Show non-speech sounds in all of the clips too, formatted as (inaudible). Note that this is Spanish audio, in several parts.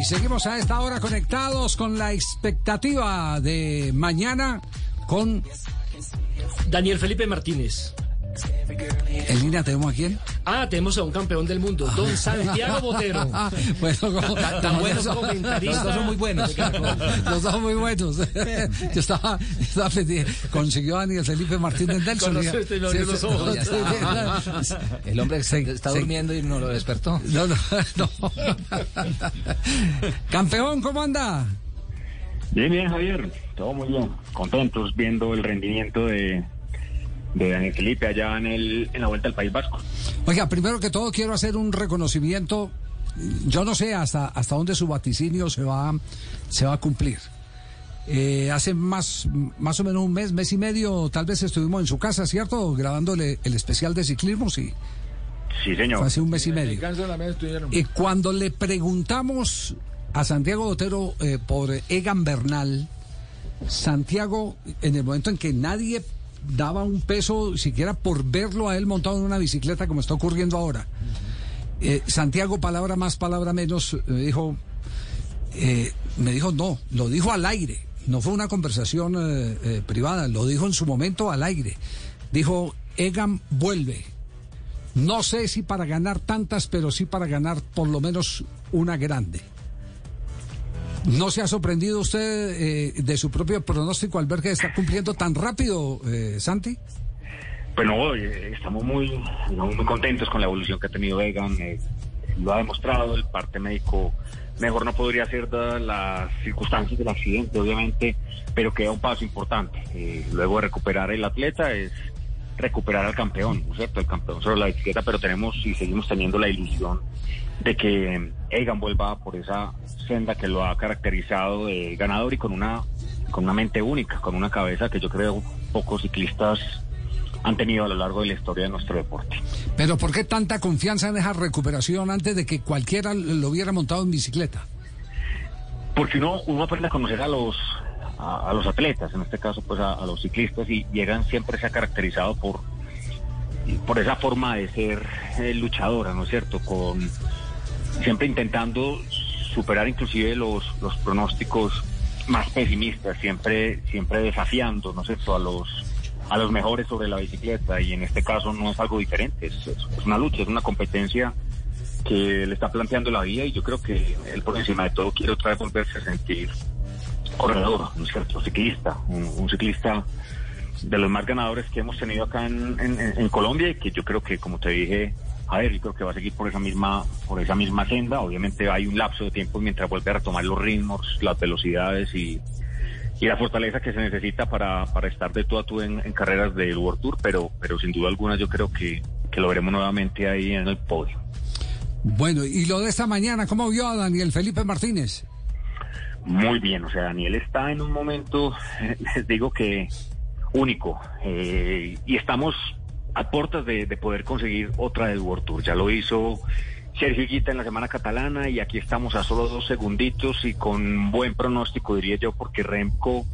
Y seguimos a esta hora conectados con la expectativa de mañana con Daniel Felipe Martínez. ¿En línea tenemos a quién? Ah, tenemos a un campeón del mundo, don Santiago Botero. (laughs) bueno, como, tan buenos comentaristas. Los dos son muy buenos. Los dos son muy buenos. (laughs) Yo estaba, estaba pendiente. Consiguió a Daniel Felipe Martínez (laughs) Nelson. Con los, los, los ojos. El hombre se, está durmiendo y no lo despertó. No, no, no. Campeón, ¿cómo anda? Bien, bien, Javier. Todo muy bien. Contentos viendo el rendimiento de, de Daniel Felipe allá en, el, en la vuelta al País Vasco. Oiga, primero que todo quiero hacer un reconocimiento. Yo no sé hasta, hasta dónde su vaticinio se va, se va a cumplir. Eh, hace más, más o menos un mes, mes y medio, tal vez estuvimos en su casa, ¿cierto? Grabándole el especial de ciclismo, sí. Sí, señor. Fue hace un mes y medio. Y cuando le preguntamos a Santiago Botero eh, por Egan Bernal, Santiago, en el momento en que nadie daba un peso siquiera por verlo a él montado en una bicicleta como está ocurriendo ahora. Eh, Santiago, palabra más, palabra menos, me dijo, eh, me dijo no, lo dijo al aire, no fue una conversación eh, privada, lo dijo en su momento al aire. Dijo, Egan vuelve. No sé si para ganar tantas, pero sí para ganar por lo menos una grande. ¿No se ha sorprendido usted eh, de su propio pronóstico al ver que está cumpliendo tan rápido, eh, Santi? Bueno, eh, estamos muy, muy contentos con la evolución que ha tenido Egan. Eh, lo ha demostrado, el parte médico mejor no podría ser dadas las circunstancias del accidente, obviamente, pero queda un paso importante. luego de recuperar el atleta es recuperar al campeón, ¿no es cierto? El campeón sobre la bicicleta, pero tenemos y seguimos teniendo la ilusión de que Egan vuelva por esa senda que lo ha caracterizado de ganador y con una, con una mente única, con una cabeza que yo creo pocos ciclistas han tenido a lo largo de la historia de nuestro deporte. Pero ¿por qué tanta confianza en esa recuperación antes de que cualquiera lo hubiera montado en bicicleta? Porque uno, uno aprende a conocer a los a, los atletas, en este caso pues a, los ciclistas, y llegan siempre se ha caracterizado por, por esa forma de ser eh, luchadora, ¿no es cierto? Con siempre intentando superar inclusive los, los pronósticos más pesimistas, siempre, siempre desafiando, ¿no es cierto?, a los a los mejores sobre la bicicleta y en este caso no es algo diferente, es, es una lucha, es una competencia que le está planteando la vida y yo creo que él por encima de todo quiere otra vez volverse a sentir corredor, un ciclista, un, ciclista de los más ganadores que hemos tenido acá en, Colombia y que yo creo que, como te dije, a ver, yo creo que va a seguir por esa misma, por esa misma senda. Obviamente hay un lapso de tiempo mientras vuelve a retomar los ritmos, las velocidades y, y la fortaleza que se necesita para, para estar de tú a tú en, carreras del World Tour, pero, pero sin duda alguna yo creo que, que lo veremos nuevamente ahí en el podio. Bueno, y lo de esta mañana, ¿cómo vio a Daniel Felipe Martínez? Muy bien, o sea, Daniel está en un momento, (laughs) les digo que único, eh, y estamos a puertas de, poder conseguir otra del World Tour. Ya lo hizo Sergio Guita en la semana catalana y aquí estamos a solo dos segunditos y con buen pronóstico, diría yo, porque Remco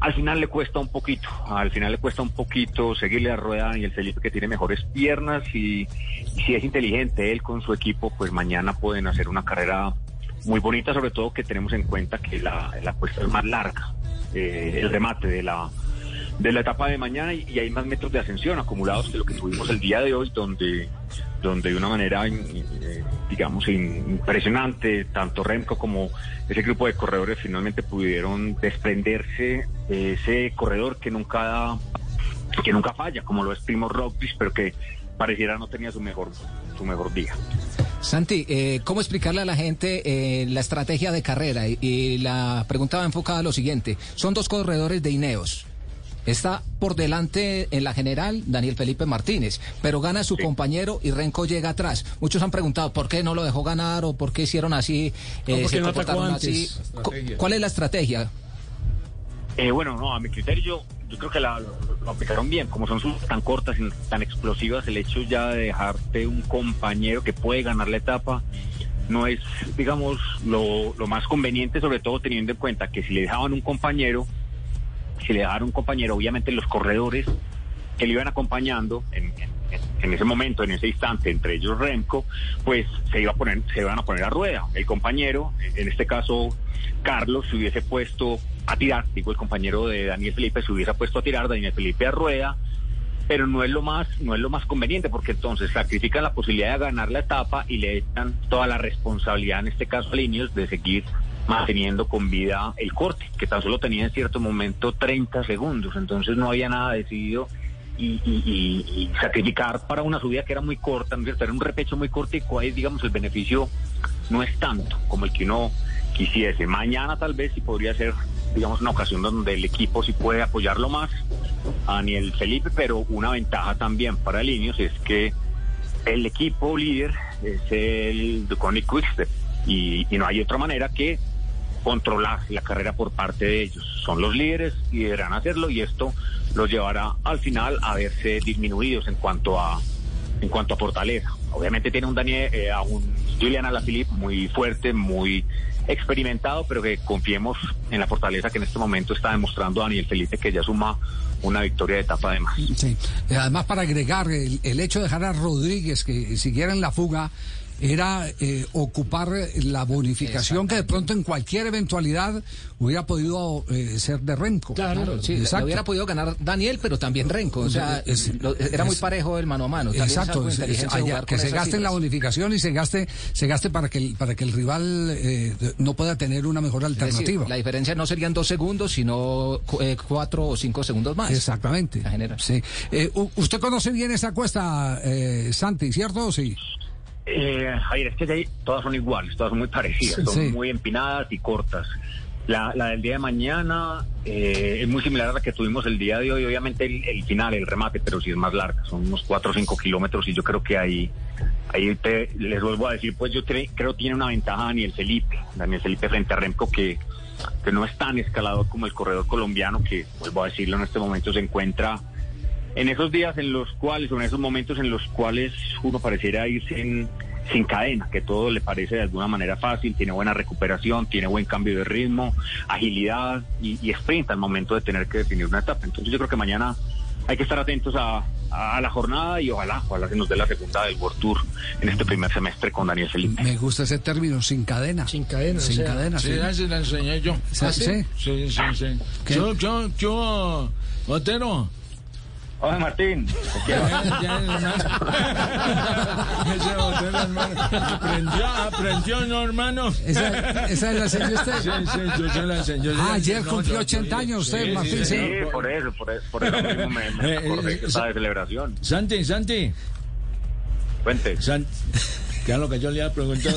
al final le cuesta un poquito, al final le cuesta un poquito seguirle a rueda y el Felipe que tiene mejores piernas y, si es inteligente él con su equipo, pues mañana pueden hacer una carrera muy bonita, sobre todo que tenemos en cuenta que la, la cuesta es más larga, eh, el remate de la, de la etapa de mañana y, hay más metros de ascensión acumulados que lo que tuvimos el día de hoy, donde, donde de una manera, eh, digamos, impresionante, tanto Remco como ese grupo de corredores finalmente pudieron desprenderse de ese corredor que nunca, que nunca falla, como lo es Primo Roglic, pero que pareciera no tenía su mejor, su mejor día. Santi, eh, ¿cómo explicarle a la gente eh, la estrategia de carrera? Y, la pregunta va enfocada a lo siguiente. Son dos corredores de Ineos. Está por delante en la general Daniel Felipe Martínez, pero gana su compañero y Renko llega atrás. Muchos han preguntado por qué no lo dejó ganar o por qué hicieron así, eh, se comportaron así. ¿Cuál es la estrategia? Eh, bueno, no, a mi criterio, yo creo que lo, aplicaron bien. Como son sus tan cortas y tan explosivas, el hecho ya de dejarte un compañero que puede ganar la etapa no es, digamos, lo, lo más conveniente, sobre todo teniendo en cuenta que si le dejaban un compañero, si le dejaron un compañero, obviamente los corredores que le iban acompañando en, en ese momento, en ese instante, entre ellos Remco, pues se iba a poner, se iban a poner a rueda. El compañero, en este caso Carlos, se hubiese puesto a tirar, digo el compañero de Daniel Felipe se hubiese puesto a tirar, Daniel Felipe a rueda, pero no es lo más, no es lo más conveniente, porque entonces sacrifican la posibilidad de ganar la etapa y le echan toda la responsabilidad, en este caso a Linios, de seguir manteniendo con vida el corte, que tan solo tenía en cierto momento 30 segundos, entonces no había nada decidido y, sacrificar para una subida que era muy corta, ¿no era un repecho muy corto y ahí digamos el beneficio no es tanto como el que uno quisiese. Mañana tal vez sí podría ser digamos una ocasión donde el equipo sí puede apoyarlo más a Daniel Felipe, pero una ventaja también para Linios es que el equipo líder es el de Connie Quickstep y, y no hay otra manera que controlar la carrera por parte de ellos. Son los líderes y deberán hacerlo y esto los llevará al final a verse disminuidos en cuanto a en cuanto a fortaleza. Obviamente tiene un Daniel, eh, a un Julian Alaphilippe muy fuerte, muy experimentado, pero que confiemos en la fortaleza que en este momento está demostrando Daniel Felipe, que ya suma una victoria de etapa además. Sí. Además, para agregar, el, el hecho de dejar a Rodríguez que siguiera en la fuga era eh, ocupar la bonificación que de pronto en cualquier eventualidad hubiera podido eh, ser de Renko. Claro, sí, hubiera podido ganar Daniel, pero también Renko. O sea, era muy parejo el mano a mano. exacto, que se gaste en la bonificación y se gaste, se gaste para que el, para que el rival eh, no pueda tener una mejor alternativa. la diferencia no serían dos segundos, sino cuatro o cinco segundos más. Exactamente. Sí. ¿Usted conoce bien esa cuesta, Santi, cierto sí? Eh, Javier, es que todas son iguales, todas son muy parecidas, son muy empinadas y cortas. La, la, del día de mañana eh, es muy similar a la que tuvimos el día de hoy, obviamente el, final, el remate, pero sí es más larga, son unos 4 o 5 kilómetros y yo creo que ahí, ahí les vuelvo a decir, pues yo creo que tiene una ventaja Daniel Felipe, Daniel Felipe frente a Remco que, que no es tan escalador como el corredor colombiano que, vuelvo a decirlo, en este momento se encuentra en esos días en los cuales, o en esos momentos en los cuales uno pareciera irse sin cadena, que todo le parece de alguna manera fácil, tiene buena recuperación, tiene buen cambio de ritmo, agilidad y, y sprint al momento de tener que definir una etapa. Entonces yo creo que mañana hay que estar atentos a, la jornada y ojalá, ojalá se nos dé la segunda del World Tour en este primer semestre con Daniel Felipe. Me gusta ese término, sin cadena. Sin cadena. Sin cadena. Sí, sí, la enseñé yo. ¿Ah, sí? Sí, sí, sí. Yo, yo, yo, Otero. Hola Martín. aprendió, aprendió, no, hermano. ¿Esa, esa la enseñó usted? Sí, sí, yo se la enseñé. Ah, ayer cumplió 80 años usted, Martín. Sí, por eso, por eso, por eso mismo me, me acordé que estaba de celebración. Santi, Santi. Cuente. ¿Qué es lo que yo le iba a preguntar?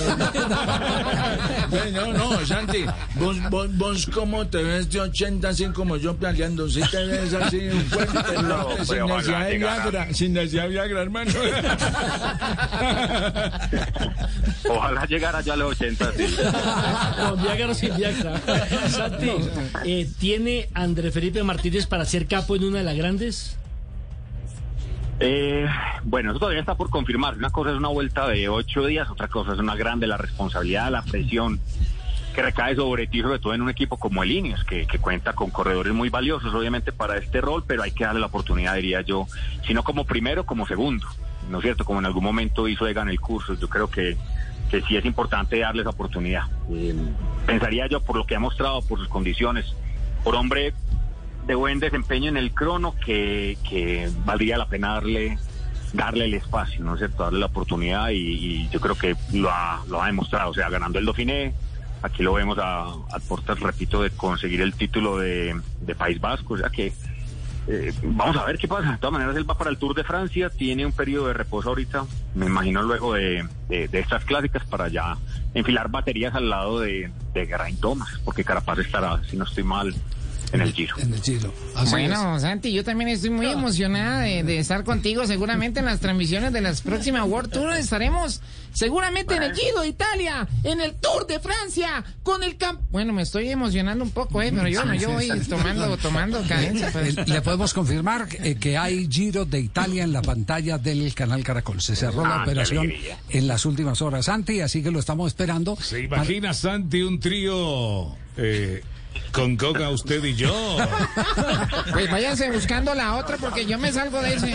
no, no, Santi, vos, vos, vos cómo te ves de 80 así como yo planeando, si te ves así un fuerte, no, sin necesidad de Viagra, sin necesidad de Viagra, hermano. (laughs) Ojalá llegara ya a los 80, sí. Con Viagra o sin Viagra. (laughs) Santi, eh, ¿tiene André Felipe Martínez para ser capo en una de las grandes? Eh, bueno, eso todavía está por confirmar. Una cosa es una vuelta de ocho días, otra cosa es una grande la responsabilidad, la presión que recae sobre ti, sobre todo en un equipo como el Ineos, que, cuenta con corredores muy valiosos, obviamente, para este rol, pero hay que darle la oportunidad, diría yo, sino como primero, como segundo, ¿no es cierto? Como en algún momento hizo Egan el curso. Yo creo que, que sí es importante darle la oportunidad. Eh, pensaría yo, por lo que ha mostrado, por sus condiciones, por hombre de buen desempeño en el crono que, que valdría la pena darle darle el espacio, ¿no es cierto? Darle la oportunidad y, yo creo que lo ha, lo ha demostrado, o sea, ganando el Dauphiné, aquí lo vemos a, a Portas, repito, de conseguir el título de, de País Vasco, o sea que eh, vamos a ver qué pasa. De todas maneras, él va para el Tour de Francia, tiene un periodo de reposo ahorita, me imagino luego de, de, estas clásicas para ya enfilar baterías al lado de, de Geraint Thomas, porque Carapaz estará, si no estoy mal, en el Giro. En el Giro. bueno, Santi, yo también estoy muy emocionada de, estar contigo. Seguramente en las transmisiones de las próximas World Tour estaremos seguramente en el Giro de Italia, en el Tour de Francia, con el camp. Bueno, me estoy emocionando un poco, eh, pero yo no, yo voy tomando, (laughs) tomando cadencia. Pues. Le podemos confirmar eh, que hay Giro de Italia en la pantalla del canal Caracol. Se cerró la ah, operación en las últimas horas, Santi, así que lo estamos esperando. ¿Se imagina, Santi, un trío? Eh, Con Coca usted y yo. Pues váyanse buscando la otra porque yo me salgo de ese.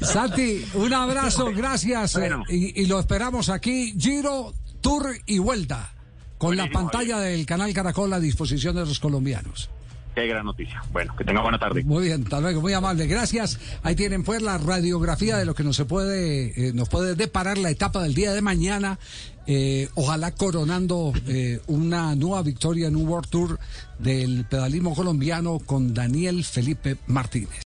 Santi, un abrazo, gracias. y, y lo esperamos aquí, Giro, Tour y Vuelta, con la pantalla del canal Caracol a disposición de los colombianos. Qué gran noticia. Bueno, que tenga buena tarde. Muy bien, hasta luego, muy amable, gracias. Ahí tienen pues la radiografía de lo que nos se puede, eh, nos puede deparar la etapa del día de mañana. eh, ojalá coronando eh, una nueva victoria en un World Tour del pedalismo colombiano con Daniel Felipe Martínez.